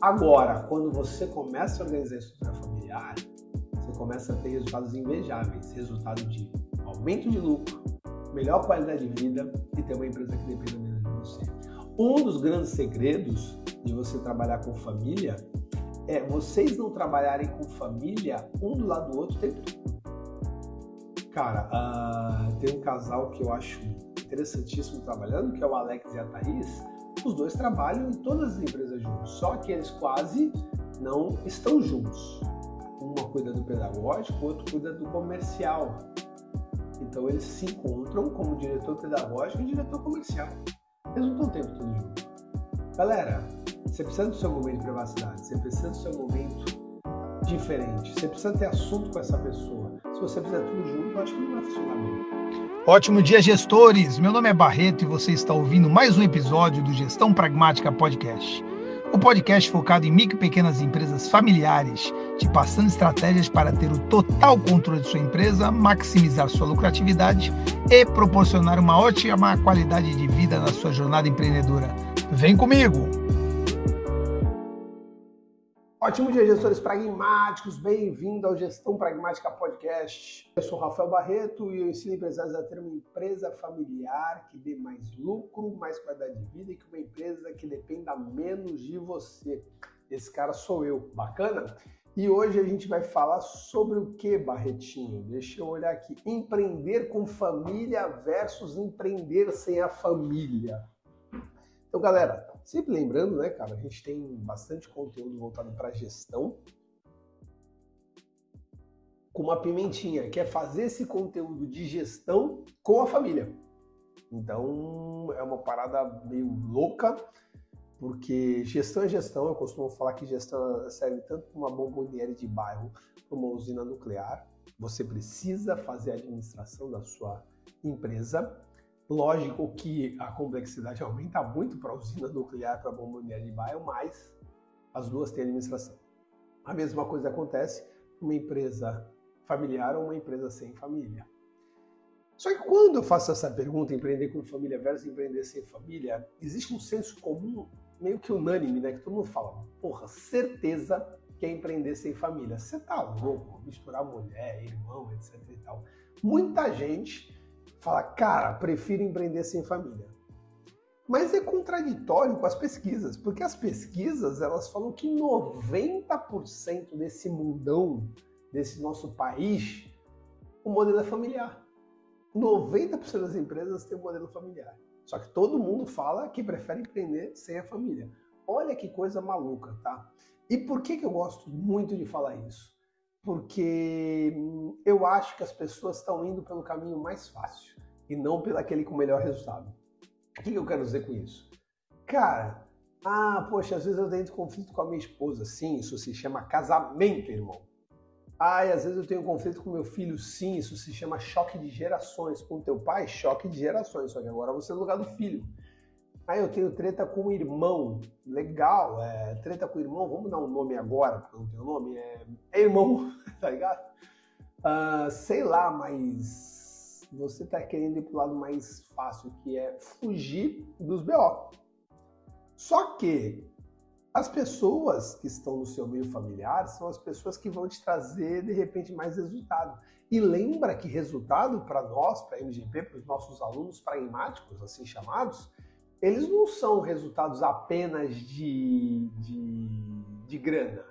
Agora, quando você começa a organizar a estrutura familiar, você começa a ter resultados invejáveis, resultado de aumento de lucro, melhor qualidade de vida e ter uma empresa que dependa menos de você. Um dos grandes segredos de você trabalhar com família é vocês não trabalharem com família um do lado do outro. Cara, uh, tem um casal que eu acho interessantíssimo trabalhando, que é o Alex e a Thaís. Os dois trabalham em todas as empresas juntos, só que eles quase não estão juntos. Uma cuida do pedagógico, o outro cuida do comercial. Então eles se encontram como diretor pedagógico e diretor comercial. Eles não estão o tempo todo juntos. Galera, você precisa do seu momento de privacidade, você precisa do seu momento diferente, você precisa ter assunto com essa pessoa. Se você fizer tudo junto, eu acho que não vai funcionar bem. Ótimo dia, gestores! Meu nome é Barreto e você está ouvindo mais um episódio do Gestão Pragmática Podcast. O podcast focado em micro e pequenas empresas familiares, te passando estratégias para ter o total controle de sua empresa, maximizar sua lucratividade e proporcionar uma ótima qualidade de vida na sua jornada empreendedora. Vem comigo! Ótimo dia, gestores pragmáticos. Bem-vindo ao Gestão Pragmática Podcast. Eu sou Rafael Barreto e eu ensino empresários a ter uma empresa familiar que dê mais lucro, mais qualidade de vida e que uma empresa que dependa menos de você. Esse cara sou eu. Bacana? E hoje a gente vai falar sobre o que, Barretinho? Deixa eu olhar aqui. Empreender com família versus empreender sem a família. Então, galera, sempre lembrando, né, cara, a gente tem bastante conteúdo voltado para gestão. Com uma pimentinha, que é fazer esse conteúdo de gestão com a família. Então, é uma parada meio louca, porque gestão é gestão. Eu costumo falar que gestão serve tanto para uma bomboniere de bairro como uma usina nuclear. Você precisa fazer a administração da sua empresa Lógico que a complexidade aumenta muito para a usina nuclear, para a bomboniere de bairro, mas as duas têm administração. A mesma coisa acontece uma empresa familiar ou uma empresa sem família. Só que quando eu faço essa pergunta, empreender com família versus empreender sem família, existe um senso comum meio que unânime, né? Que todo mundo fala, porra, certeza que é empreender sem família. Você tá louco, misturar mulher, irmão, etc e tal. Muita gente fala, cara, prefiro empreender sem família. Mas é contraditório com as pesquisas, porque as pesquisas elas falam que 90% desse mundão, desse nosso país, o modelo é familiar. 90% das empresas têm um modelo familiar. Só que todo mundo fala que prefere empreender sem a família. Olha que coisa maluca, tá? E por que, que eu gosto muito de falar isso? Porque hum, eu acho que as pessoas estão indo pelo caminho mais fácil e não pelo aquele com melhor resultado. O que eu quero dizer com isso? Cara, ah, poxa, às vezes eu tenho conflito com a minha esposa. Sim, isso se chama casamento, irmão. Ah, às vezes eu tenho conflito com meu filho. Sim, isso se chama choque de gerações. Com teu pai, choque de gerações. Só que agora você é no lugar do filho. Ah, eu tenho treta com o irmão. Legal, é, treta com o irmão, vamos dar um nome agora, porque não tem nome, é, é irmão, tá ligado? Uh, sei lá, mas você tá querendo ir pro lado mais fácil, que é fugir dos BO. Só que as pessoas que estão no seu meio familiar são as pessoas que vão te trazer, de repente, mais resultado. E lembra que resultado para nós, para MGP, para os nossos alunos pragmáticos, assim chamados, eles não são resultados apenas de, de, de grana.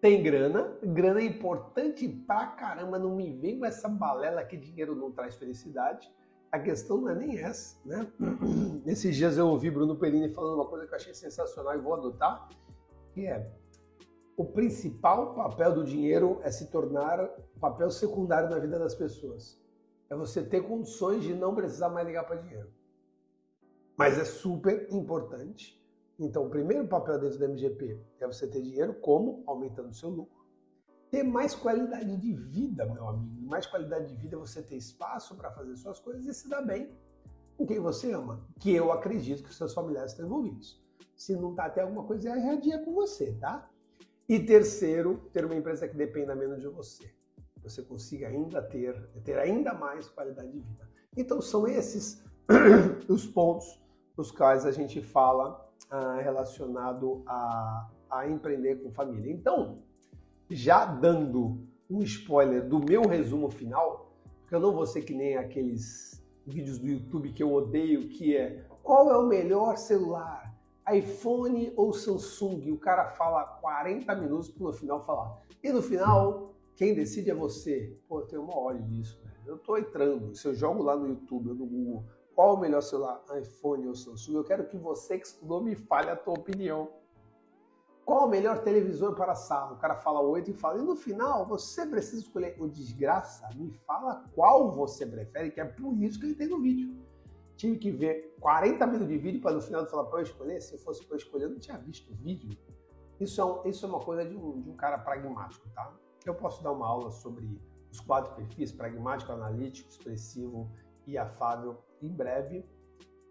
Tem grana, grana é importante pra caramba, não me vem com essa balela que dinheiro não traz felicidade. A questão não é nem essa, né? Esses dias eu ouvi Bruno Perini falando uma coisa que eu achei sensacional e vou adotar, que é o principal papel do dinheiro é se tornar papel secundário na vida das pessoas. É você ter condições de não precisar mais ligar para dinheiro mas é super importante. Então, o primeiro papel dentro do MGP é você ter dinheiro, como? Aumentando o seu lucro. Ter mais qualidade de vida, meu amigo. Mais qualidade de vida é você ter espaço para fazer suas coisas e se dar bem com quem você ama. Que eu acredito que os seus familiares estão envolvidos. Se não está até alguma coisa erradinha com você, tá? E terceiro, ter uma empresa que dependa menos de você. Você consiga ainda ter, ter ainda mais qualidade de vida. Então são esses os pontos nos quais a gente fala ah, relacionado a, a empreender com família. Então, já dando um spoiler do meu resumo final, porque eu não vou ser que nem aqueles vídeos do YouTube que eu odeio, que é qual é o melhor celular, iPhone ou Samsung? E o cara fala 40 minutos para no final falar. E no final, quem decide é você. Pô, eu tenho uma hora disso. Eu tô entrando. Se eu jogo lá no YouTube ou no Google, qual o melhor celular, iPhone ou Samsung? Eu quero que você que estudou me fale a tua opinião. Qual o melhor televisor para sala? O cara fala 8 e fala. E no final, você precisa escolher o desgraça. Me fala qual você prefere, que é por isso que ele tem no vídeo. Tive que ver 40 minutos de vídeo para no final falar para eu escolher. Se fosse para eu escolher, eu não tinha visto o vídeo. Isso é, um, isso é uma coisa de um, de um cara pragmático, tá? Eu posso dar uma aula sobre os quatro perfis, pragmático, analítico, expressivo e afável, em breve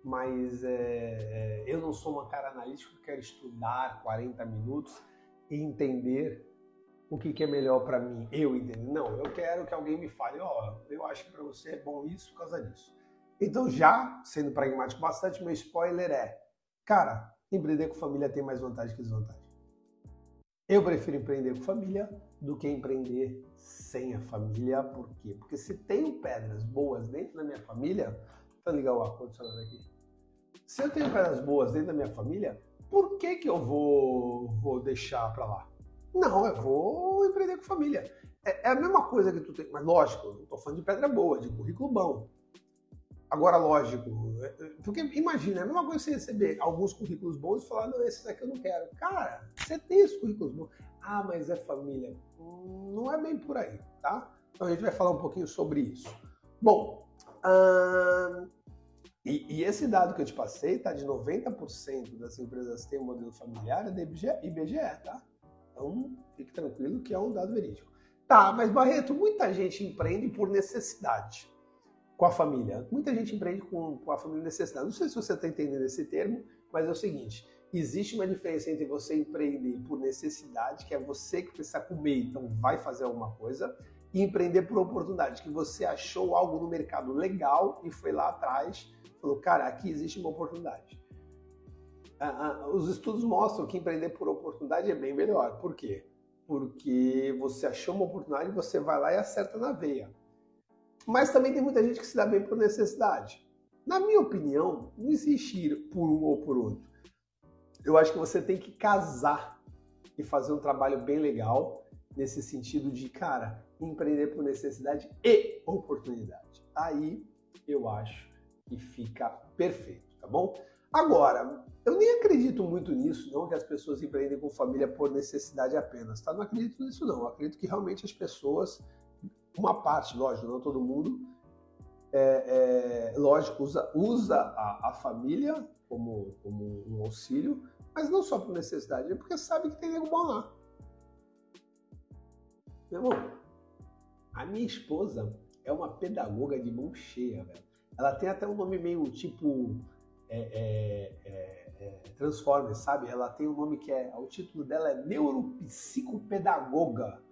mas é, é, eu não sou uma cara analítico que quero estudar 40 minutos e entender o que, que é melhor para mim, eu entender. Não, eu quero que alguém me fale, ó, oh, eu acho que para você é bom isso por causa disso. Então, já sendo pragmático bastante, meu spoiler é, cara, empreender com família tem mais vantagem que desvantagem. Eu prefiro empreender com família do que empreender sem a família. Por quê? Porque se tenho pedras boas dentro da minha família, tá ligar o ar-condicionado aqui se eu tenho pedras boas dentro da minha família, por que, que eu vou, vou deixar para lá? Não, eu vou empreender com família. É, é, a mesma coisa que tu tem, mas lógico, não estou falando de pedra boa, de currículo bom. Agora, lógico, é, é, porque imagina, é a mesma coisa você receber alguns currículos bons e falar, não, esse daqui eu não quero. Cara, você tem esses currículos bons. Ah, mas é família. Não é bem por aí, tá? Então a gente vai falar um pouquinho sobre isso. Bom, hum, e, e, esse dado que eu te passei tá de 90% das empresas que têm um modelo familiar é da IBGE, IBGE, tá? Então, fique tranquilo que é um dado verídico. Tá, mas Barreto, muita gente empreende por necessidade com a família. Muita gente empreende com, com a família necessidade. Não sei se você está entendendo esse termo, mas é o seguinte: existe uma diferença entre você empreender por necessidade, que é você que precisa comer, então vai fazer alguma coisa, e empreender por oportunidade, que você achou algo no mercado legal e foi lá atrás Falou, cara, aqui existe uma oportunidade. Ah, ah, os estudos mostram que empreender por oportunidade é bem melhor. Por quê? Porque você achou uma oportunidade, você vai lá e acerta na veia. Mas também tem muita gente que se dá bem por necessidade. Na minha opinião, não existe ir por um ou por outro. Eu acho que você tem que casar e fazer um trabalho bem legal nesse sentido de, cara, empreender por necessidade e oportunidade. Aí eu acho e fica perfeito, tá bom? Agora, eu nem acredito muito nisso, não, que as pessoas empreendem com família por necessidade apenas, tá? Não acredito nisso, não. Eu acredito que realmente as pessoas, uma parte, lógico, não todo mundo, é, é, lógico, usa, usa a, a, família como, como um auxílio, mas não só por necessidade, é porque sabe que tem nego bom lá. Meu irmão, a minha esposa é uma pedagoga de mão cheia, velho. Ela tem até um nome meio tipo é, é, é, é, sabe? Ela tem um nome que é. O título dela é Neuropsicopedagoga.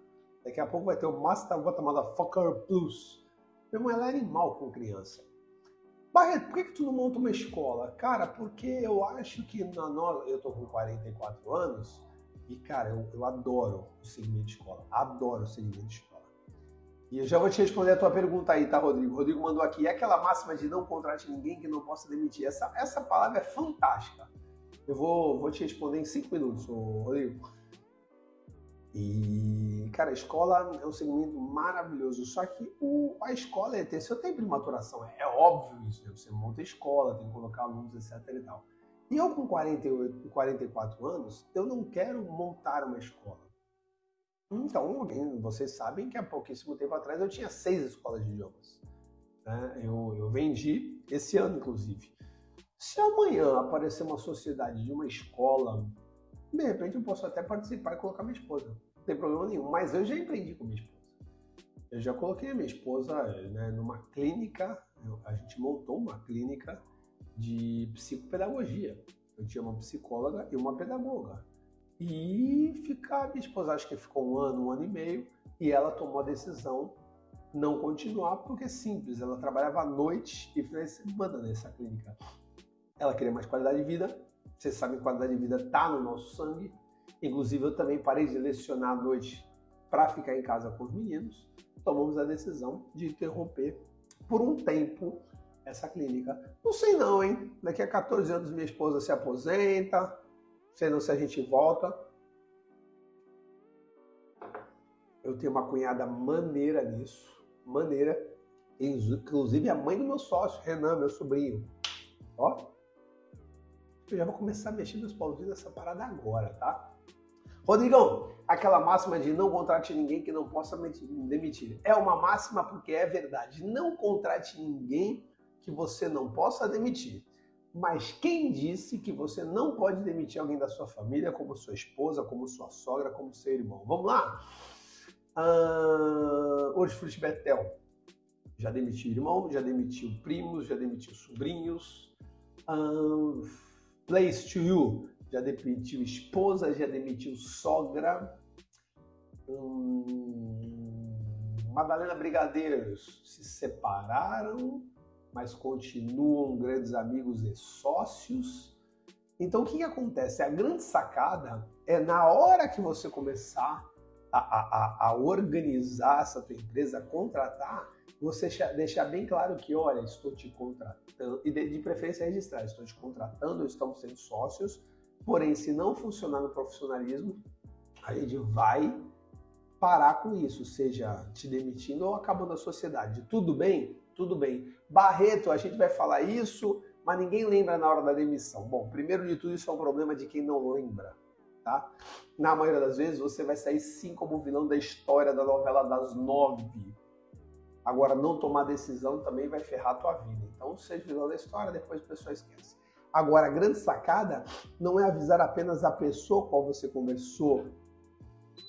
Daqui a pouco vai ter o Master What Fucker Plus. Meu irmão, ela é animal com criança. Barreto, por que, que tu não monta uma escola? Cara, porque eu acho que na nossa. Eu tô com 44 anos e, cara, eu, eu adoro o segmento de escola. Adoro o segmento de escola. E eu já vou te responder a tua pergunta aí, tá, Rodrigo? Rodrigo mandou aqui, é aquela máxima de não contrate ninguém que não possa demitir. Essa, essa palavra é fantástica. Eu vou, vou te responder em cinco minutos, Rodrigo. E, cara, a escola é um segmento maravilhoso. Só que o, a escola é ter seu tempo de maturação. É, é óbvio isso. Né? Você monta a escola, tem que colocar alunos, etc. E, tal. e eu, com 48, 44 anos, eu não quero montar uma escola. Então, vocês sabem que há pouquíssimo tempo atrás eu tinha seis escolas de idiomas. Né? Eu, eu vendi esse ano, inclusive. Se amanhã aparecer uma sociedade de uma escola, de repente eu posso até participar e colocar minha esposa. Não tem problema nenhum. Mas eu já empreendi com minha esposa. Eu já coloquei a minha esposa né, numa clínica, a gente montou uma clínica de psicopedagogia. Eu tinha uma psicóloga e uma pedagoga. E ficar, minha esposa acho que ficou um ano, um ano e meio, e ela tomou a decisão não continuar, porque é simples, ela trabalhava à noite e finais de semana nessa clínica. Ela queria mais qualidade de vida, Vocês sabem que qualidade de vida está no nosso sangue. Inclusive, eu também parei de lecionar à noite para ficar em casa com os meninos. Tomamos a decisão de interromper por um tempo essa clínica. Não sei não, hein? Daqui a 14 anos minha esposa se aposenta, sei não se a gente volta. Eu tenho uma cunhada maneira nisso, maneira. Inclusive a mãe do meu sócio, Renan, meu sobrinho. Ó, eu já vou começar a mexer meus pauzinhos nessa parada agora, tá? Rodrigão, aquela máxima de não contrate ninguém que não possa demitir. É uma máxima porque é verdade. Não contrate ninguém que você não possa demitir. Mas quem disse que você não pode demitir alguém da sua família, como sua esposa, como sua sogra, como seu irmão? Vamos lá? Uh, Hortifruti Betel já demitiu irmão, já demitiu primos, já demitiu sobrinhos. Place to You já demitiu esposa, já demitiu sogra. Hum, Madalena Brigadeiros se separaram mas continuam grandes amigos e sócios. Então o que, que acontece? A grande sacada é na hora que você começar a, a, a organizar essa tua empresa, a contratar, você deixar bem claro que, olha, estou te contratando, e de, de preferência registrar, estou te contratando, estamos sendo sócios, porém, se não funcionar no profissionalismo, a gente vai parar com isso, seja te demitindo ou acabando a sociedade. Tudo bem? Tudo bem. Barreto, a gente vai falar isso, mas ninguém lembra na hora da demissão. Bom, primeiro de tudo, isso é um problema de quem não lembra, tá? Na maioria das vezes, você vai sair sim como vilão da história da novela das nove. Agora, não tomar decisão também vai ferrar a tua vida. Então, seja vilão da história, depois a pessoa esquece. Agora, a grande sacada não é avisar apenas a pessoa com qual você conversou.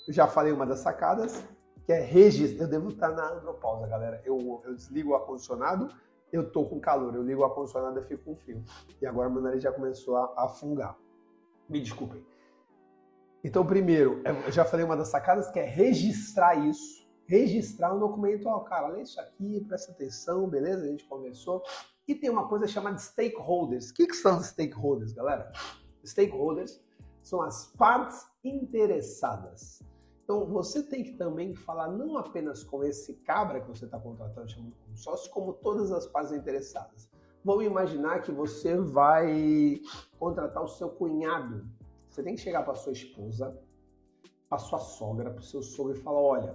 Eu já falei uma das sacadas, que é registro. Eu devo estar na andropausa, galera. Eu, eu desligo o ar-condicionado, eu tô com calor. Eu ligo o ar-condicionado e fico com frio. E agora meu nariz já começou a, a fungar. Me desculpem. Então, primeiro, eu já falei uma das sacadas que é registrar isso. Registrar um documento. Ó, oh, cara, lê isso aqui, presta atenção, beleza? A gente conversou. E tem uma coisa chamada stakeholders. O que, que são stakeholders, galera? Stakeholders são as partes interessadas. Então você tem que também falar não apenas com esse cabra que você está contratando, chamando como sócio, como todas as partes interessadas. Vamos imaginar que você vai contratar o seu cunhado. Você tem que chegar para sua esposa, para sua sogra, para o seu sogro e falar: olha,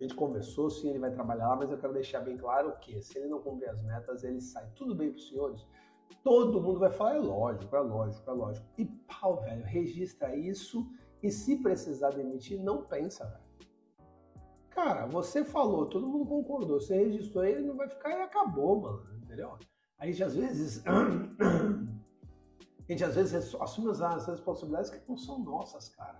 a gente conversou, sim, ele vai trabalhar lá, mas eu quero deixar bem claro que se ele não cumprir as metas, ele sai. Tudo bem para os senhores? Todo mundo vai falar: é lógico, é lógico, é lógico. E pau, velho, registra isso e se precisar demitir, não pensa, velho. Cara, você falou, todo mundo concordou, você registrou ele, não vai ficar e acabou, mano, entendeu? A gente às vezes. a gente às vezes assume as responsabilidades que não são nossas, cara.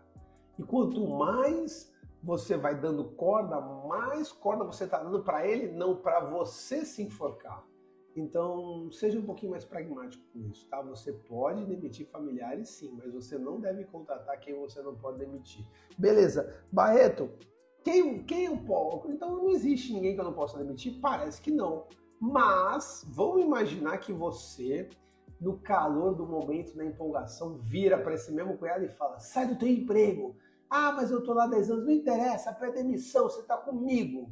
E quanto mais você vai dando corda, mais corda você tá dando para ele, não para você se enforcar. Então, seja um pouquinho mais pragmático com isso, tá? Você pode demitir familiares, sim, mas você não deve contratar quem você não pode demitir. Beleza. Barreto, quem, quem eu posso? Então, não existe ninguém que eu não possa demitir? Parece que não. Mas, vamos imaginar que você, no calor do momento, na empolgação, vira para esse mesmo cunhado e fala, sai do teu emprego. Ah, mas eu tô lá 10 anos, não interessa, pede demissão, você tá comigo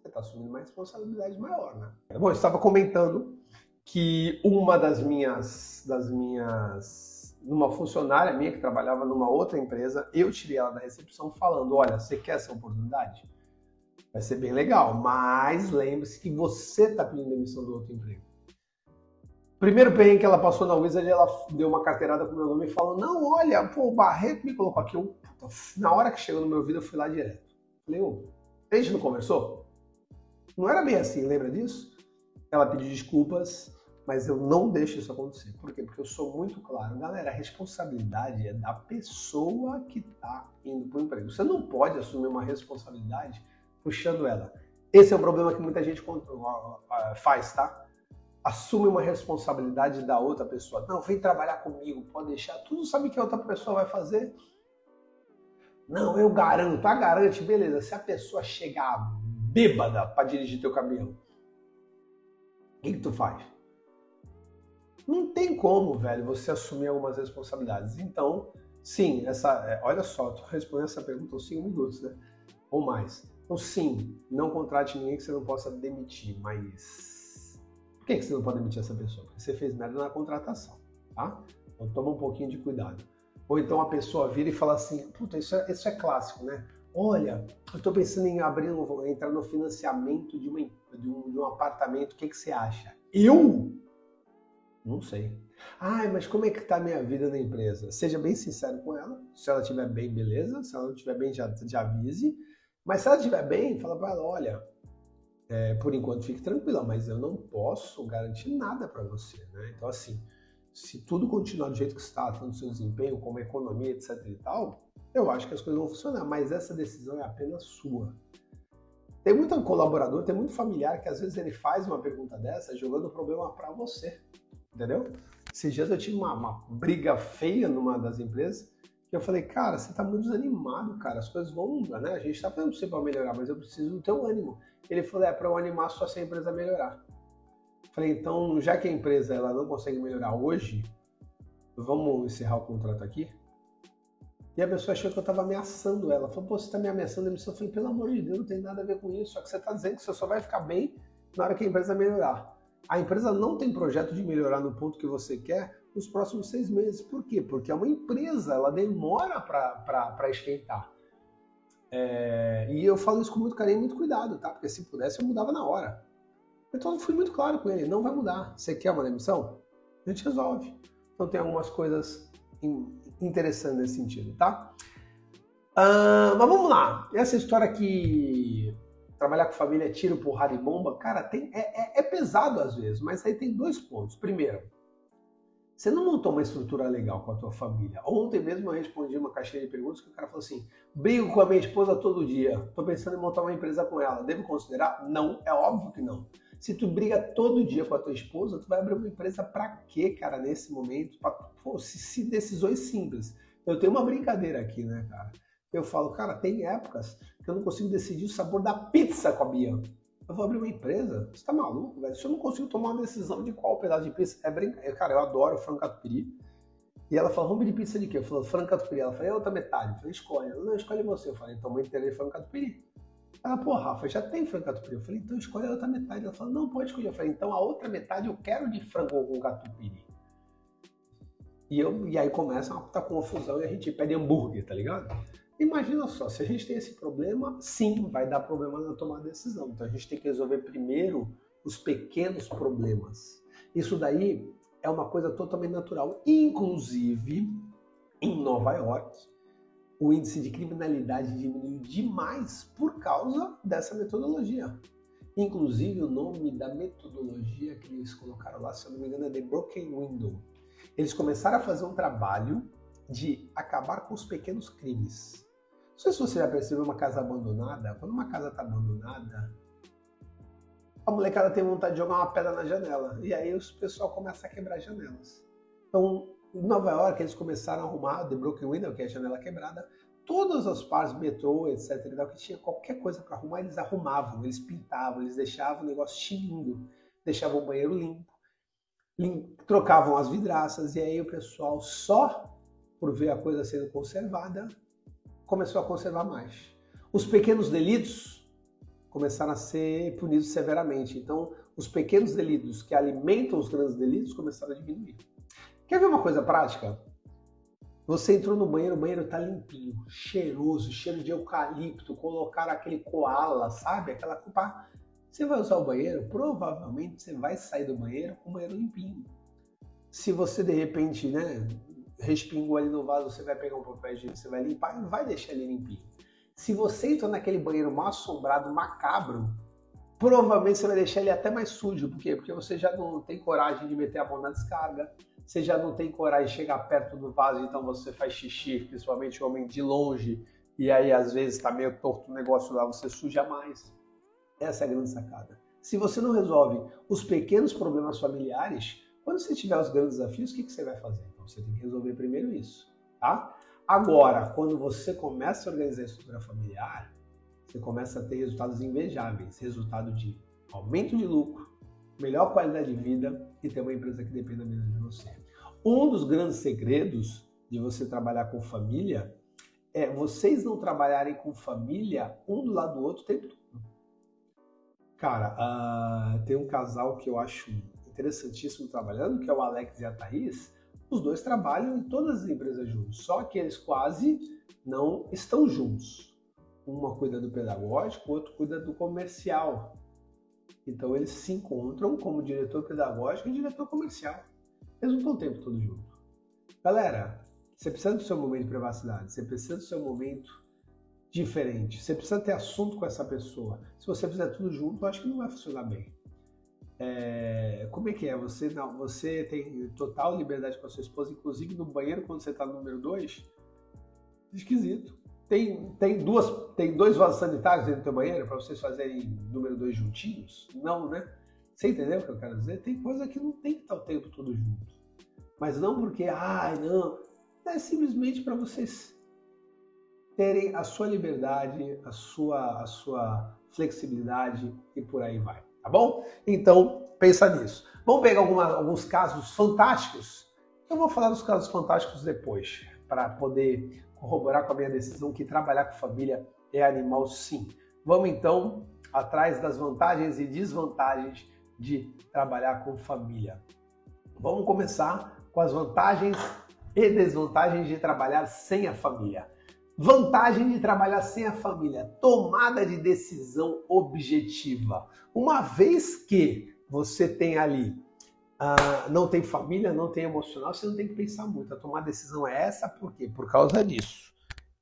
você está assumindo uma responsabilidade maior, né? Bom, eu estava comentando que uma das minhas, das minhas, numa funcionária minha que trabalhava numa outra empresa, eu tirei ela da recepção falando, olha, você quer essa oportunidade? Vai ser bem legal, mas lembre-se que você está pedindo demissão do outro emprego. Primeiro perrengue que ela passou na Wizard, ela deu uma carteirada com meu nome e falou, não, olha, pô, o Barreto me colocou aqui. Eu, na hora que chegou no meu ouvido, eu fui lá direto. Falei, ô, a gente não conversou? Não era bem assim, lembra disso? Ela pediu desculpas, mas eu não deixo isso acontecer. Por quê? Porque eu sou muito claro. Galera, a responsabilidade é da pessoa que está indo para emprego. Você não pode assumir uma responsabilidade puxando ela. Esse é o problema que muita gente faz, tá? Assume uma responsabilidade da outra pessoa. Não, vem trabalhar comigo, pode deixar. Tudo sabe que a outra pessoa vai fazer. Não, eu garanto. A garante, beleza. Se a pessoa chegar bêbada para dirigir teu caminhão. O que, que tu faz? não tem como, velho, você assumir algumas responsabilidades. Então, sim, essa, é, olha só, tu respondendo essa pergunta em cinco minutos, né? Ou mais. Então, sim, não contrate ninguém que você não possa demitir, mas por que, você não pode demitir essa pessoa? Porque você fez merda na contratação, tá? Então, toma um pouquinho de cuidado. Ou então a pessoa vira e fala assim, puta, isso é, isso é clássico, né? Olha, eu estou pensando em abrir, entrar no financiamento de, uma, de, um, de um apartamento, o que, que você acha? Eu? Não sei. Ah, mas como é que tá a minha vida na empresa? Seja bem sincero com ela. Se ela estiver bem, beleza. Se ela não estiver bem, já, já avise. Mas se ela estiver bem, fala para ela, olha, é, por enquanto fique tranquila, mas eu não posso garantir nada para você, né? Então, assim, se tudo continuar do jeito que está, tanto seu desempenho como a economia, etc e tal, eu acho que as coisas vão funcionar, mas essa decisão é apenas sua. Tem muito colaborador, tem muito familiar que às vezes ele faz uma pergunta dessa jogando o problema para você, entendeu? Esses dias eu tive uma, uma, briga feia numa das empresas eu falei, cara, você tá muito desanimado, cara, as coisas vão, né? A gente tá fazendo você para melhorar, mas eu preciso do teu ânimo. Ele falou, é, para eu animar só se a empresa melhorar. Falei, então, já que a empresa ela não consegue melhorar hoje, vamos encerrar o contrato aqui? E a pessoa achou que eu estava ameaçando ela. Falou, pô, você está me ameaçando a? Eu falei, pelo amor de Deus, não tem nada a ver com isso. Só que você está dizendo que você só vai ficar bem na hora que a empresa melhorar. A empresa não tem projeto de melhorar no ponto que você quer nos próximos seis meses. Por quê? Porque é uma empresa, ela demora para esquentar. É, e eu falo isso com muito carinho e muito cuidado, tá? Porque se pudesse eu mudava na hora. Então eu fui muito claro com ele, não vai mudar. Você quer uma demissão? A gente resolve. Então tem algumas coisas interessante nesse sentido, tá? Uh, mas vamos lá. Essa história que trabalhar com família é tiro, porrada e bomba, cara, tem, é, é, é, pesado às vezes, mas aí tem dois pontos. Primeiro, você não montou uma estrutura legal com a tua família. Ontem mesmo eu respondi uma caixinha de perguntas que o cara falou assim: brigo com a minha esposa todo dia, tô pensando em montar uma empresa com ela. Devo considerar? Não, é óbvio que não. Se tu briga todo dia com a tua esposa, tu vai abrir uma empresa para quê, cara, nesse momento? Pra, pô, se, se decisões simples. Eu tenho uma brincadeira aqui, né, cara? Eu falo, cara, tem épocas que eu não consigo decidir o sabor da pizza com a Bia. Eu vou abrir uma empresa? Você tá maluco, velho? Se eu não consigo tomar uma decisão de qual pedaço de pizza, é brincadeira. Cara, eu adoro frango catupiry. E ela falou, vamos pedir pizza de quê? Eu falei, frango catupiry. Ela falou, a outra metade? Eu falei, escolhe. Ela, não, escolhe você. Eu falei, então mãe inteira frango catupiry. Ela, pô, Rafa, já tem frango catupiry. Eu falei, então escolhe a outra metade. Ela falou, não, pode escolher. Eu falei, então a outra metade eu quero de frango com catupiry. E, eu, e aí começa uma puta confusão e a gente pede hambúrguer, tá ligado? Imagina só, se a gente tem esse problema, sim, vai dar problema na tomada de decisão. Então a gente tem que resolver primeiro os pequenos problemas. Isso daí é uma coisa totalmente natural. Inclusive, em Nova York, o índice de criminalidade diminuiu demais por causa dessa metodologia. Inclusive, o nome da metodologia que eles colocaram lá, se eu não me engano, é The Broken Window. Eles começaram a fazer um trabalho de acabar com os pequenos crimes. Não sei se você já percebeu uma casa abandonada. Quando uma casa está abandonada, a molecada tem vontade de jogar uma pedra na janela. E aí o pessoal começa a quebrar janelas. Então, em Nova York, eles começaram a arrumar The Broken Window, que é a janela quebrada, todas as partes, metrô, etc. Que tinha qualquer coisa para arrumar, eles arrumavam, eles pintavam, eles deixavam o negócio lindo, deixavam o banheiro limpo, limpo, trocavam as vidraças, e aí o pessoal, só por ver a coisa sendo conservada, começou a conservar mais. Os pequenos delitos começaram a ser punidos severamente. Então, os pequenos delitos que alimentam os grandes delitos começaram a diminuir. Quer ver uma coisa prática? Você entrou no banheiro, o banheiro tá limpinho, cheiroso, cheiro de eucalipto, colocaram aquele koala, sabe? Aquela culpa. Você vai usar o banheiro, provavelmente você vai sair do banheiro com o banheiro limpinho. Se você de repente, né, respingou ali no vaso, você vai pegar um papel higiênico, você vai limpar e vai deixar ele limpinho. Se você entrou naquele banheiro mal assombrado, macabro, provavelmente você vai deixar ele até mais sujo. Por quê? Porque você já não tem coragem de meter a mão na descarga, você já não tem coragem de chegar perto do vaso, então você faz xixi, principalmente homem de longe, e aí às vezes está meio torto o negócio lá, você suja mais. Essa é a grande sacada. Se você não resolve os pequenos problemas familiares, quando você tiver os grandes desafios, o que, que você vai fazer? Então você tem que resolver primeiro isso, tá? Agora, quando você começa a organizar a estrutura familiar, você começa a ter resultados invejáveis, resultado de aumento de lucro, melhor qualidade de vida e ter uma empresa que dependa menos de você. Um dos grandes segredos de você trabalhar com família é vocês não trabalharem com família um do lado do outro o tempo todo. Cara, uh, tem um casal que eu acho interessantíssimo trabalhando, que é o Alex e a Thaís. Os dois trabalham em todas as empresas juntos, só que eles quase não estão juntos. Uma cuida do pedagógico, o outro cuida do comercial. Então eles se encontram como diretor pedagógico e diretor comercial. Eles não estão o tempo todo junto. Galera, você precisa do seu momento de privacidade, você precisa do seu momento diferente, você precisa ter assunto com essa pessoa. Se você fizer tudo junto, eu acho que não vai funcionar bem. É, como é que é? Você não, você tem total liberdade com a sua esposa, inclusive no banheiro quando você está no número 2? Esquisito. Tem, tem, duas, tem dois vasos sanitários dentro do teu banheiro para vocês fazerem número 2 juntinhos? Não, né? Você entendeu o que eu quero dizer? Tem coisa que não tem que estar o tempo todo junto. Mas não porque, ai, não. É simplesmente para vocês terem a sua liberdade, a sua, a sua flexibilidade e por aí vai. Tá bom? Então, pensa nisso. Vamos pegar alguma, alguns casos fantásticos? Eu vou falar dos casos fantásticos depois, para poder corroborar com a minha decisão que trabalhar com família é animal sim. Vamos então atrás das vantagens e desvantagens de trabalhar com família. Vamos começar com as vantagens e desvantagens de trabalhar sem a família. Vantagem de trabalhar sem a família: tomada de decisão objetiva. Uma vez que você tem ali, uh, não tem família, não tem emocional, você não tem que pensar muito. A tomada de decisão é essa, por quê? Por causa disso.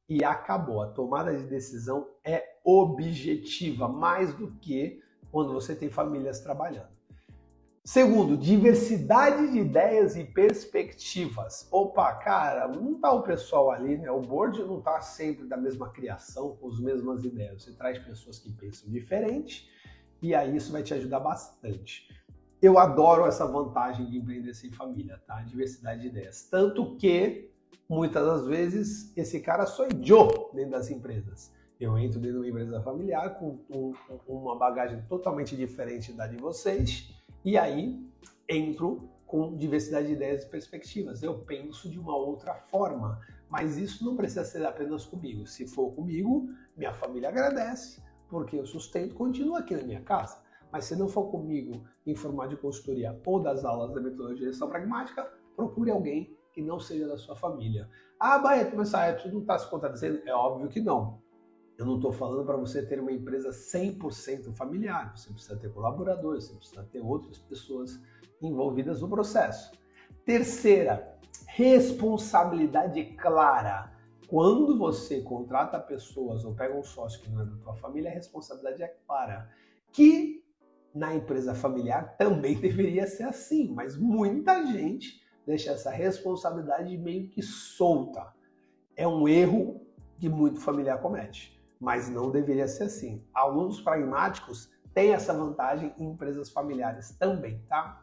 E acabou. A tomada de decisão é objetiva, mais do que quando você tem famílias trabalhando. Segundo, diversidade de ideias e perspectivas. Opa, cara, não tá o pessoal ali, né? O board não tá sempre da mesma criação, com as mesmas ideias. Você traz pessoas que pensam diferente e aí isso vai te ajudar bastante. Eu adoro essa vantagem de empreender sem família, tá? Diversidade de ideias. Tanto que, muitas das vezes, esse cara sou eu dentro das empresas. Eu entro dentro de uma empresa familiar com um, uma bagagem totalmente diferente da de vocês e aí entro com diversidade de ideias e perspectivas. Eu penso de uma outra forma, mas isso não precisa ser apenas comigo. Se for comigo, minha família agradece, porque o sustento continua aqui na minha casa. Mas se não for comigo em formato de consultoria ou das aulas da metodologia de gestão pragmática, procure alguém que não seja da sua família. Ah, Barreto, mas tu não está se contradizendo? É óbvio que não. Eu não estou falando para você ter uma empresa 100% familiar. Você precisa ter colaboradores, você precisa ter outras pessoas envolvidas no processo. Terceira, responsabilidade clara. Quando você contrata pessoas ou pega um sócio que não é da tua família, a responsabilidade é clara. Que na empresa familiar também deveria ser assim, mas muita gente deixa essa responsabilidade meio que solta. É um erro que muito familiar comete mas não deveria ser assim. Alunos pragmáticos têm essa vantagem em empresas familiares também, tá?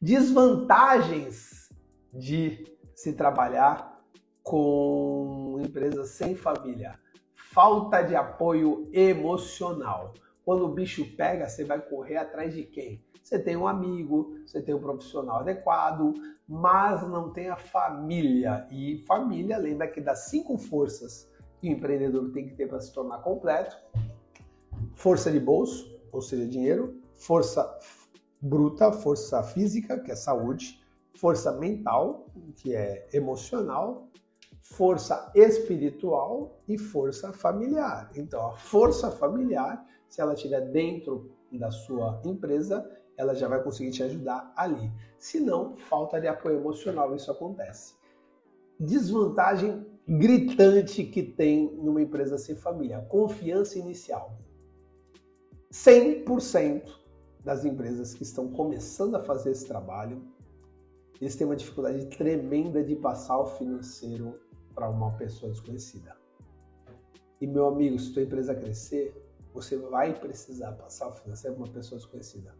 Desvantagens de se trabalhar com empresas sem família. Falta de apoio emocional. Quando o bicho pega, você vai correr atrás de quem? Você tem um amigo, você tem um profissional adequado, mas não tem a família. E família, lembra que das cinco forças que o empreendedor tem que ter para se tornar completo. Força de bolso, ou seja, dinheiro, força bruta, força física, que é saúde, força mental, que é emocional, força espiritual e força familiar. Então, a força familiar, se ela estiver dentro da sua empresa, ela já vai conseguir te ajudar ali. Se não, falta de apoio emocional, isso acontece. Desvantagem gritante que tem numa empresa sem família, confiança inicial. 100% das empresas que estão começando a fazer esse trabalho, eles têm uma dificuldade tremenda de passar o financeiro para uma pessoa desconhecida. E meu amigo, se tua empresa crescer, você vai precisar passar o financeiro para uma pessoa desconhecida.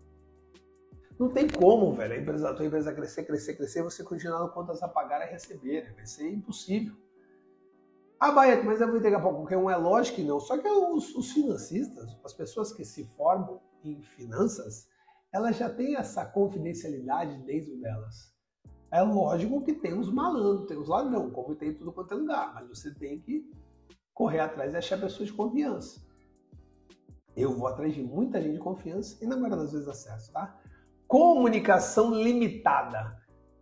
Não tem como, velho, a empresa, a tua empresa crescer, crescer, crescer, você continuar no contas a pagar e receber. Vai ser impossível. Ah, Baeta, mas eu vou entregar para qualquer um. É lógico que não. Só que os, os financistas, as pessoas que se formam em finanças, elas já têm essa confidencialidade dentro delas. É lógico que tem os malandros, tem os ladrão, como tem em tudo quanto é lugar, mas você tem que correr atrás e achar pessoas de confiança. Eu vou atrás de muita gente de confiança e na maioria das vezes acesso, tá? Comunicação limitada.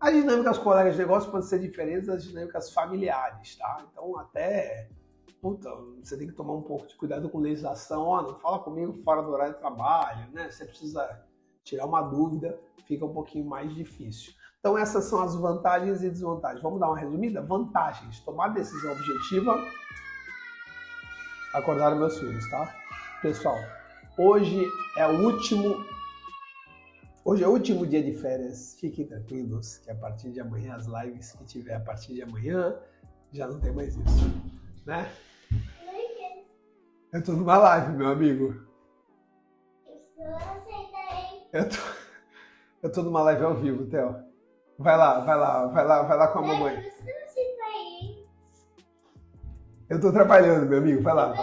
As dinâmicas colegas de negócio podem ser diferentes das dinâmicas familiares, tá? Então até puta, você tem que tomar um pouco de cuidado com legislação, ó, não fala comigo fora do horário de trabalho, né? Você precisa tirar uma dúvida, fica um pouquinho mais difícil. Então essas são as vantagens e desvantagens. Vamos dar uma resumida? Vantagens: tomar decisão objetiva, acordar meus filhos, tá? Pessoal, hoje é o último Hoje é o último dia de férias. Fiquem tranquilos que a partir de amanhã as lives que tiver a partir de amanhã já não tem mais isso, né? Eu tô numa live, meu amigo. Eu tô, eu tô numa live ao vivo, Theo. Vai lá, vai lá, vai lá, vai lá com a mamãe. Eu tô trabalhando, meu amigo, vai lá.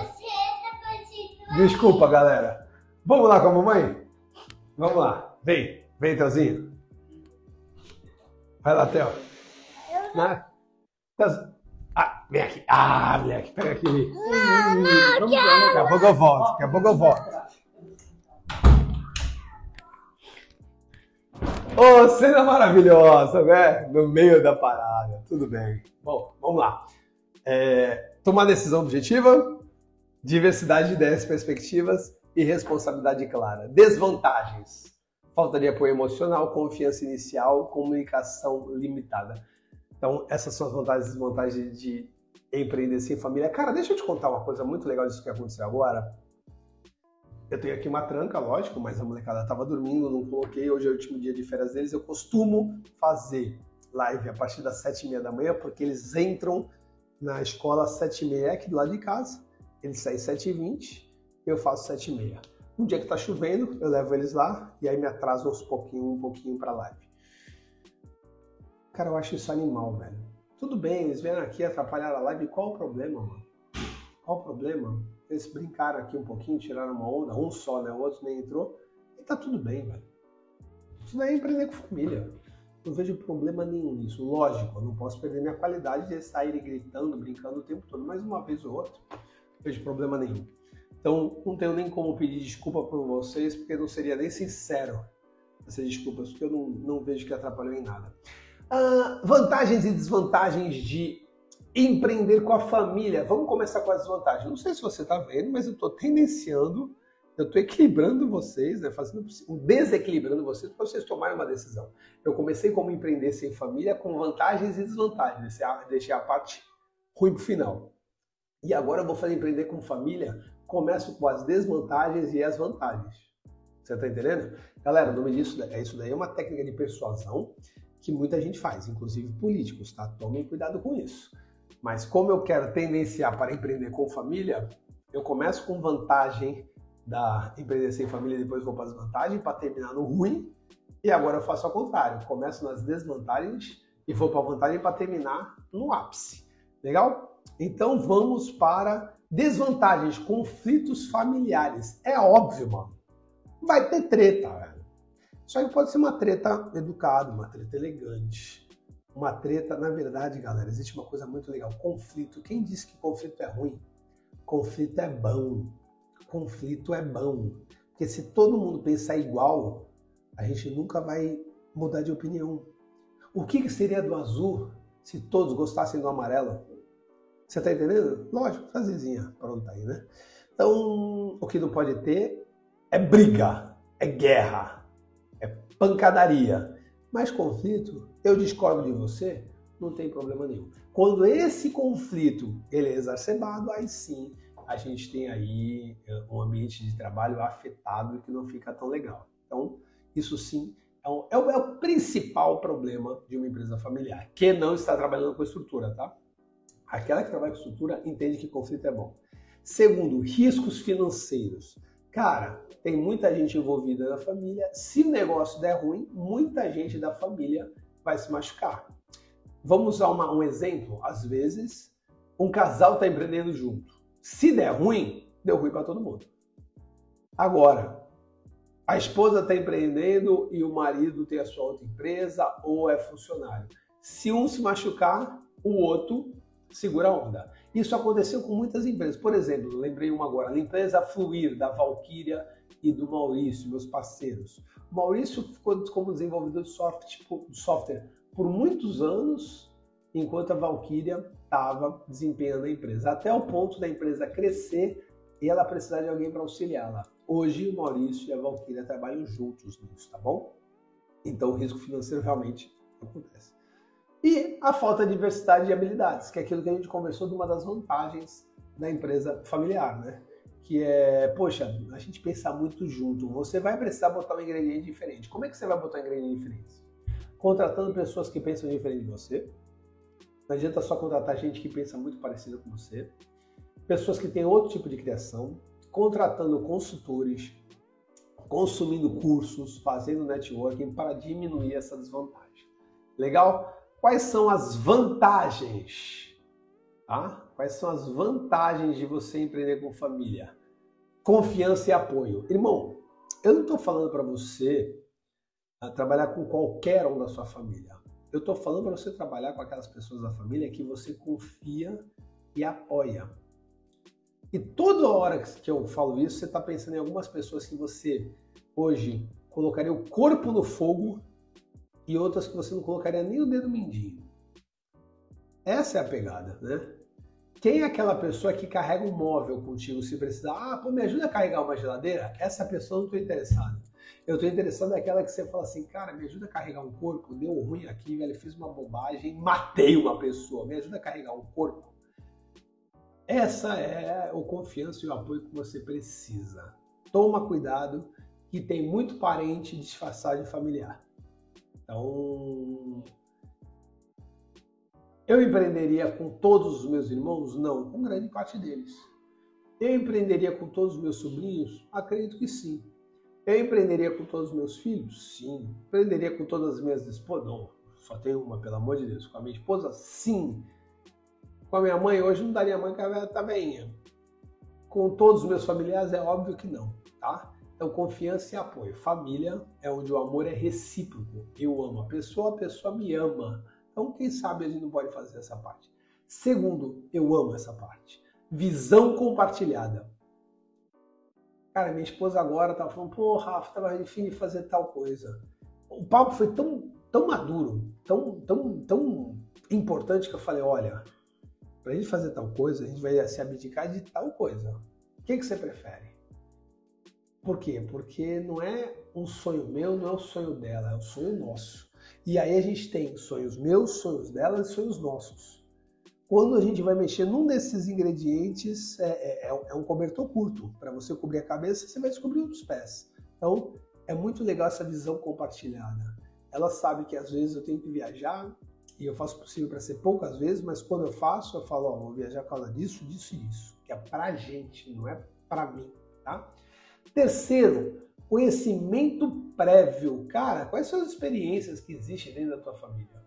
Desculpa, galera. Vamos lá com a mamãe? Vamos lá. Vem, vem, Theozinho. Vai lá. Né? Ah, vem aqui. Ah, vem aqui, pega aqui. Hum, daqui a pouco eu volto, daqui a pouco eu volto. Ô, oh, cena maravilhosa, né? No meio da parada. Tudo bem. Bom, vamos lá. É, tomar decisão objetiva, diversidade de ideias e perspectivas e responsabilidade clara. Desvantagens. Falta de apoio emocional, confiança inicial, comunicação limitada. Então, essas são as vantagens e desvantagens de empreender sem família. Cara, deixa eu te contar uma coisa muito legal disso que aconteceu agora. Eu tenho aqui uma tranca, lógico, mas a molecada estava dormindo, não coloquei. Hoje é o último dia de férias deles. Eu costumo fazer live a partir das sete e meia da manhã, porque eles entram na escola às sete e meia aqui do lado de casa. Eles saem sete e vinte, eu faço sete e meia. Um dia que tá chovendo, eu levo eles lá e aí me atraso aos pouquinho, um pouquinho para live. Cara, eu acho isso animal, velho. Tudo bem, eles vieram aqui atrapalhar a live, qual o problema, mano? Qual o problema? Eles brincaram aqui um pouquinho, tiraram uma onda, um só, né? O outro nem entrou. E tá tudo bem, velho. Isso daí é empreender com família. Não vejo problema nenhum nisso. Lógico, eu não posso perder minha qualidade de sair gritando, brincando o tempo todo, mas uma vez ou outra, não vejo problema nenhum. Então, não tenho nem como pedir desculpa por vocês, porque não seria nem sincero essas desculpas, porque eu não, não vejo que atrapalhou em nada. Ah, vantagens e desvantagens de empreender com a família. Vamos começar com as desvantagens. Não sei se você está vendo, mas eu estou tendenciando, eu estou equilibrando vocês, né, fazendo desequilibrando vocês para vocês tomarem uma decisão. Eu comecei como empreender sem família com vantagens e desvantagens. Deixei a parte ruim para o final. E agora eu vou fazer empreender com família. Começo com as desvantagens e as vantagens. Você está entendendo? Galera, o nome disso é isso daí é uma técnica de persuasão que muita gente faz, inclusive políticos, tá? Tomem cuidado com isso. Mas como eu quero tendenciar para empreender com família, eu começo com vantagem da empreender sem família, depois vou para as vantagens para terminar no ruim. E agora eu faço ao contrário, começo nas desvantagens e vou para a vantagem para terminar no ápice. Legal? Então vamos para desvantagens, conflitos familiares. É óbvio, mano. Vai ter treta, velho. Só que pode ser uma treta educada, uma treta elegante uma treta. Na verdade, galera, existe uma coisa muito legal: conflito. Quem disse que conflito é ruim? Conflito é bom. Conflito é bom. Porque se todo mundo pensar igual, a gente nunca vai mudar de opinião. O que, seria do azul se todos gostassem do amarelo? Você tá entendendo? Lógico, frasezinha pronta aí, né? Então, o que não pode ter é briga, é guerra, é pancadaria. Mas conflito, eu discordo de você, não tem problema nenhum. Quando esse conflito ele é exacerbado, aí sim a gente tem aí eh, um ambiente de trabalho afetado que não fica tão legal. Então, isso sim é o, é o, é o principal problema de uma empresa familiar, que não está trabalhando com estrutura, tá? Aquela que trabalha com estrutura entende que conflito é bom. Segundo, riscos financeiros. Cara, tem muita gente envolvida na família. Se o negócio der ruim, muita gente da família vai se machucar. Vamos usar uma, um exemplo. Às vezes, um casal está empreendendo junto. Se der ruim, deu ruim para todo mundo. Agora, A esposa está empreendendo e o marido tem a sua outra empresa ou é funcionário. Se um se machucar, o outro segura a onda. Isso aconteceu com muitas empresas. Por exemplo, lembrei uma agora, a empresa Fluir, da Valkyria e do Maurício, meus parceiros. O Maurício ficou como desenvolvedor de software por muitos anos, enquanto a Valkyria estava desempenhando a empresa, até o ponto da empresa crescer e ela precisar de alguém para auxiliá-la. Hoje o Maurício e a Valkyria trabalham juntos nisso, tá bom? Então o risco financeiro realmente acontece. E a falta de diversidade de habilidades, que é aquilo que a gente conversou de uma das vantagens da empresa familiar, né? Que é, poxa, a gente pensa muito junto. Você vai precisar botar um ingrediente diferente. Como é que você vai botar um ingrediente diferente? Contratando pessoas que pensam diferente de você, não adianta só contratar gente que pensa muito parecida com você. Pessoas que têm outro tipo de criação, contratando consultores, consumindo cursos, fazendo networking para diminuir essa desvantagem. Legal? Quais são as vantagens? Tá? Quais são as vantagens de você empreender com família? Confiança e apoio. Irmão, eu não estou falando para você ah, trabalhar com qualquer um da sua família. Eu estou falando para você trabalhar com aquelas pessoas da família que você confia e apoia. E toda hora que eu falo isso, você está pensando em algumas pessoas que você hoje colocaria o corpo no fogo e outras que você não colocaria nem o dedo mindinho. Essa é a pegada, né? Quem é aquela pessoa que carrega um móvel contigo se precisar? Ah, pô, me ajuda a carregar uma geladeira? Essa pessoa não estou interessado. Eu estou interessado naquela que você fala assim, cara, me ajuda a carregar um corpo, deu ruim aqui, velho, fiz uma bobagem, matei uma pessoa, me ajuda a carregar um corpo. Essa é o confiança e o apoio que você precisa. Toma cuidado, que tem muito parente disfarçado de familiar. Então, eu empreenderia com todos os meus irmãos? Não, com grande parte deles. Eu empreenderia com todos os meus sobrinhos? Acredito que sim. Eu empreenderia com todos os meus filhos? Sim. Empreenderia com todas as minhas esposas? Não, só tenho uma, pelo amor de Deus. Com a minha esposa? Sim. Com a minha mãe, hoje não daria mãe que ela tá veinha. Com todos os meus familiares, é óbvio que não, tá? Então, confiança e apoio. Família é onde o amor é recíproco. Eu amo a pessoa, a pessoa me ama. Então, quem sabe a gente não pode fazer essa parte. Segundo, eu amo essa parte. Visão compartilhada. Cara, minha esposa agora tava falando, pô, Rafa, tava enfim de fazer tal coisa. O papo foi tão, tão maduro, tão, tão, tão importante que eu falei, olha, pra gente fazer tal coisa, a gente vai se abdicar de tal coisa. O que, que você prefere? Por quê? Porque não é um sonho meu, não é um sonho dela, é um sonho nosso. E aí a gente tem sonhos meus, sonhos dela e sonhos nossos. Quando a gente vai mexer num desses ingredientes, é, é, é, é um cobertor curto. Para você cobrir a cabeça, você vai descobrir os pés. Então, é muito legal essa visão compartilhada. Ela sabe que às vezes eu tenho que viajar e eu faço o possível para ser poucas vezes, mas quando eu faço, eu falo, ó, vou viajar por causa disso, disso e disso, que é pra gente, não é para mim, tá? Terceiro, conhecimento prévio. Cara, quais são as experiências que existem dentro da tua família?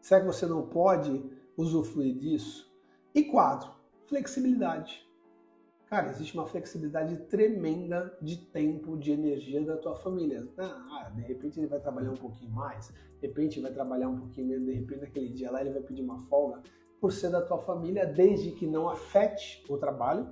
Será que você não pode usufruir disso. E quatro, flexibilidade. Cara, existe uma flexibilidade tremenda de tempo, de energia da tua família. Ah, de repente ele vai trabalhar um pouquinho mais, de repente ele vai trabalhar um pouquinho menos, de repente naquele dia lá ele vai pedir uma folga. Por ser da tua família, desde que não afete o trabalho,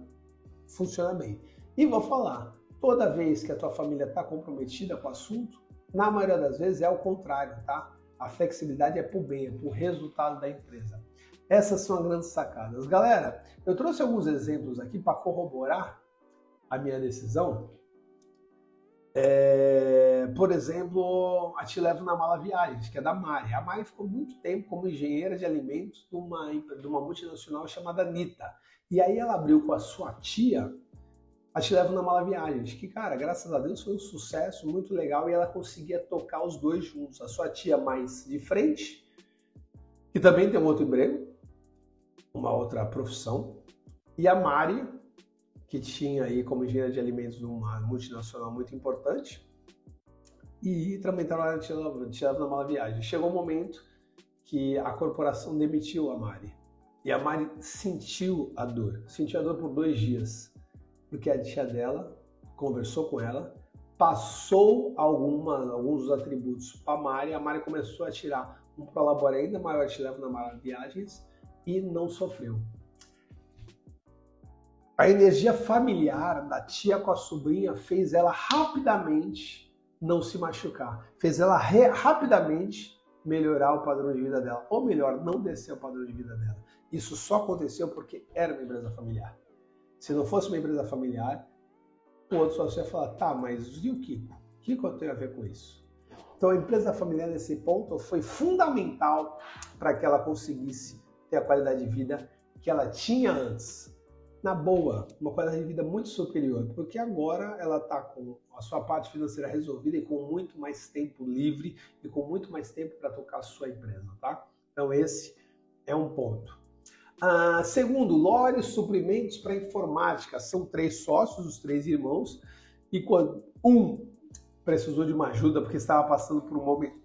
funciona bem. E vou falar, toda vez que a tua família está comprometida com o assunto, na maioria das vezes é o contrário, tá? A flexibilidade é por bem, é por resultado da empresa. Essas são as grandes sacadas. Galera, eu trouxe alguns exemplos aqui para corroborar a minha decisão. É, por exemplo, a Te Levo na Mala Viagens, que é da Mari. A Mari ficou muito tempo como engenheira de alimentos de uma, de uma multinacional chamada Nita. E aí ela abriu com a sua tia a Te Levo na Mala Viagens, que, cara, graças a Deus foi um sucesso muito legal e ela conseguia tocar os dois juntos. A sua tia mais de frente, que também tem um outro emprego, uma outra profissão, e a Mari, que tinha aí como engenheira de alimentos uma multinacional muito importante, e também trabalhava tirava na mala viagem. Chegou um momento que a corporação demitiu a Mari. E a Mari sentiu a dor, sentiu a dor por dois dias, porque a tia dela conversou com ela, passou alguma, alguns dos atributos para a Mari, a Mari começou a tirar um prolabore ainda maior te leva na Mara Viagens e não sofreu. A energia familiar da tia com a sobrinha fez ela rapidamente não se machucar, fez ela rapidamente melhorar o padrão de vida dela, ou melhor, não descer o padrão de vida dela. Isso só aconteceu porque era uma empresa familiar. Se não fosse uma empresa familiar, o outro sócio ia falar, tá, mas e o Kiko? O que eu tenho a ver com isso? Então a empresa familiar nesse ponto foi fundamental para que ela conseguisse ter a qualidade de vida que ela tinha antes. Na boa, uma qualidade de vida muito superior, porque agora ela está com a sua parte financeira resolvida e com muito mais tempo livre e com muito mais tempo para tocar a sua empresa, tá? Então esse é um ponto. Ah, segundo, Lore Suprimentos para Informática. São três sócios, os três irmãos, e quando um precisou de uma ajuda porque estava passando por um momento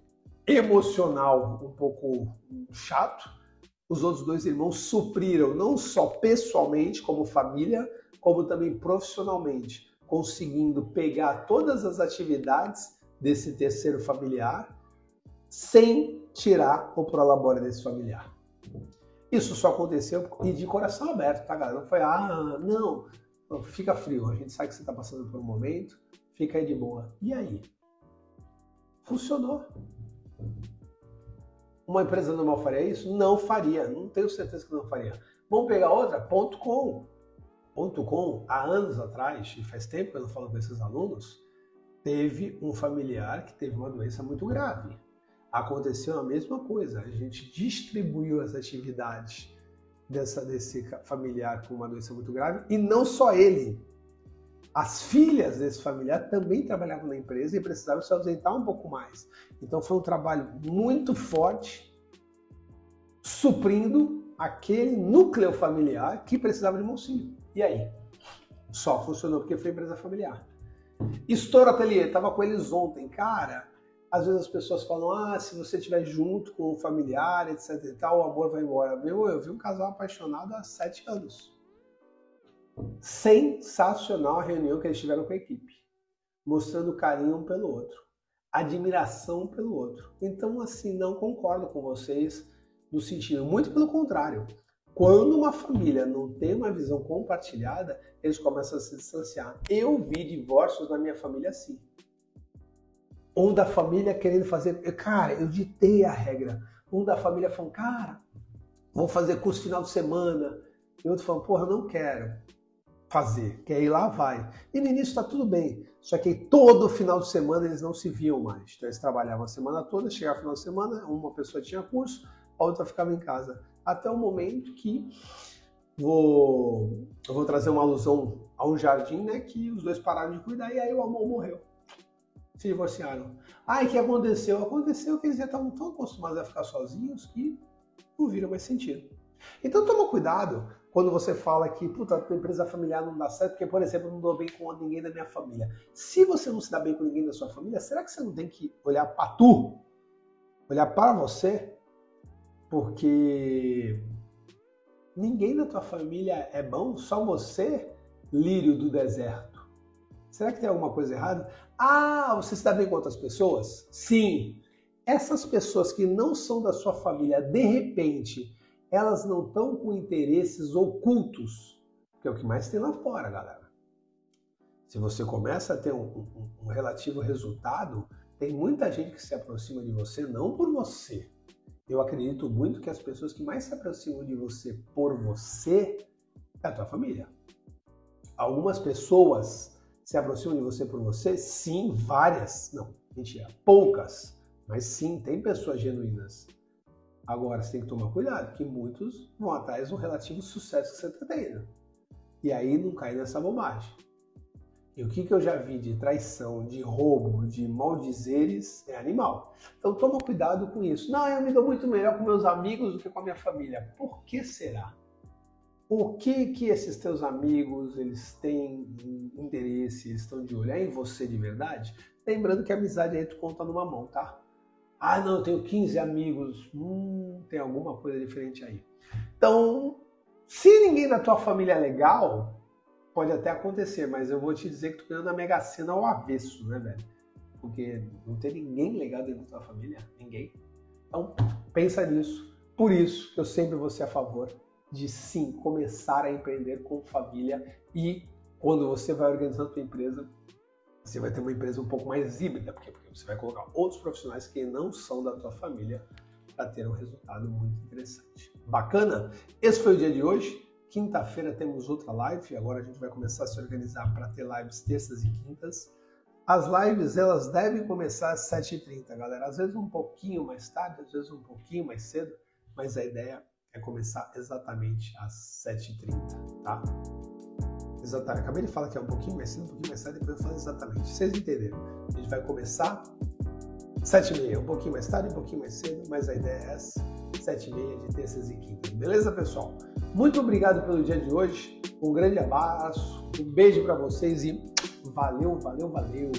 emocional um pouco chato, os outros dois irmãos supriram, não só pessoalmente, como família, como também profissionalmente, conseguindo pegar todas as atividades desse terceiro familiar sem tirar o prolabore desse familiar. Isso só aconteceu e de coração aberto, tá, galera? Não foi, ah, não, fica frio, a gente sabe que você está passando por um momento, fica aí de boa. E aí? Funcionou. Uma empresa normal faria isso? Não faria, não tenho certeza que não faria. Vamos pegar outra? Ponto .com. Ponto .com, há anos atrás, e faz tempo que eu não falo com esses alunos, teve um familiar que teve uma doença muito grave aconteceu a mesma coisa. A gente distribuiu as atividades dessa, desse familiar com uma doença muito grave e não só ele. As filhas desse familiar também trabalhavam na empresa e precisavam se ausentar um pouco mais. Então foi um trabalho muito forte, suprindo aquele núcleo familiar que precisava de um auxílio. E aí? Só funcionou porque foi empresa familiar. Estouro Ateliê, estava com eles ontem. Cara, às vezes as pessoas falam, ah, se você estiver junto com um familiar, etc e tal, o amor vai embora. Meu, eu vi um casal apaixonado há sete anos. Sensacional a reunião que eles tiveram com a equipe. Mostrando carinho um pelo outro. Admiração pelo outro. Então, assim, não concordo com vocês no sentido, muito pelo contrário. Quando uma família não tem uma visão compartilhada, eles começam a se distanciar. Eu vi divórcios na minha família assim um da família querendo fazer. Cara, eu ditei a regra. Um da família falando, cara, vou fazer curso final de semana. E outro falando, porra, não quero fazer. Quer ir lá, vai. E no início tá tudo bem. Só que todo final de semana eles não se viam mais. Então eles trabalhavam a semana toda, chegava final de semana, uma pessoa tinha curso, a outra ficava em casa. Até o momento que vou, vou trazer uma alusão a um jardim, né? Que os dois pararam de cuidar e aí o amor morreu se divorciaram. Ah, e o que aconteceu? Aconteceu que eles já estavam tão acostumados a ficar sozinhos que não viram mais sentido. Então toma cuidado quando você fala que, puta, a tua empresa familiar não dá certo, porque, por exemplo, eu não dou bem com ninguém da minha família. Se você não se dá bem com ninguém da sua família, será que você não tem que olhar para tu? Olhar para você? Porque ninguém da tua família é bom, só você, lírio do deserto. Será que tem alguma coisa errada? Ah, você está bem com outras pessoas? Sim. Essas pessoas que não são da sua família, de repente, elas não estão com interesses ocultos, que é o que mais tem lá fora, galera. Se você começa a ter um, um, um relativo resultado, tem muita gente que se aproxima de você não por você. Eu acredito muito que as pessoas que mais se aproximam de você por você é a tua família. Algumas pessoas se aproximam de você por você? Sim, várias. Não, mentira, poucas. Mas sim, tem pessoas genuínas. Agora, você tem que tomar cuidado, que muitos vão atrás do relativo sucesso que você está tendo. E aí não cai nessa bobagem. E o que, que eu já vi de traição, de roubo, de maldizeres é animal. Então toma cuidado com isso. Não, eu me dou muito melhor com meus amigos do que com a minha família. Por que será? O que que esses teus amigos eles têm interesse, estão de olho é em você de verdade? Lembrando que a amizade aí tu conta numa mão, tá? Ah, não, eu tenho 15 amigos. Hum, tem alguma coisa diferente aí. Então, se ninguém da tua família é legal, pode até acontecer, mas eu vou te dizer que tu ganhou na Mega Sena ao avesso, né, velho? Porque não tem ninguém legal dentro da tua família, ninguém. Então, pensa nisso. Por isso, eu sempre vou ser a favor de sim começar a empreender com família e quando você vai organizando a tua empresa, você vai ter uma empresa um pouco mais híbrida, porque, porque você vai colocar outros profissionais que não são da tua família para ter um resultado muito interessante. Bacana? Esse foi o dia de hoje. Quinta-feira temos outra live. Agora a gente vai começar a se organizar para ter lives terças e quintas. As lives elas devem começar às 7h30, galera. Às vezes um pouquinho mais tarde, às vezes um pouquinho mais cedo, mas a ideia é começar exatamente às 7h30, tá? Exatamente. Acabei de falar que é um pouquinho mais cedo, um pouquinho mais tarde, depois eu falo exatamente. Vocês entenderam? A gente vai começar 7h30, um pouquinho mais tarde, um pouquinho mais cedo, mas a ideia é essa. 7h30 de terças e quintas. Beleza, pessoal? Muito obrigado pelo dia de hoje. Um grande abraço, um beijo para vocês e valeu, valeu, valeu!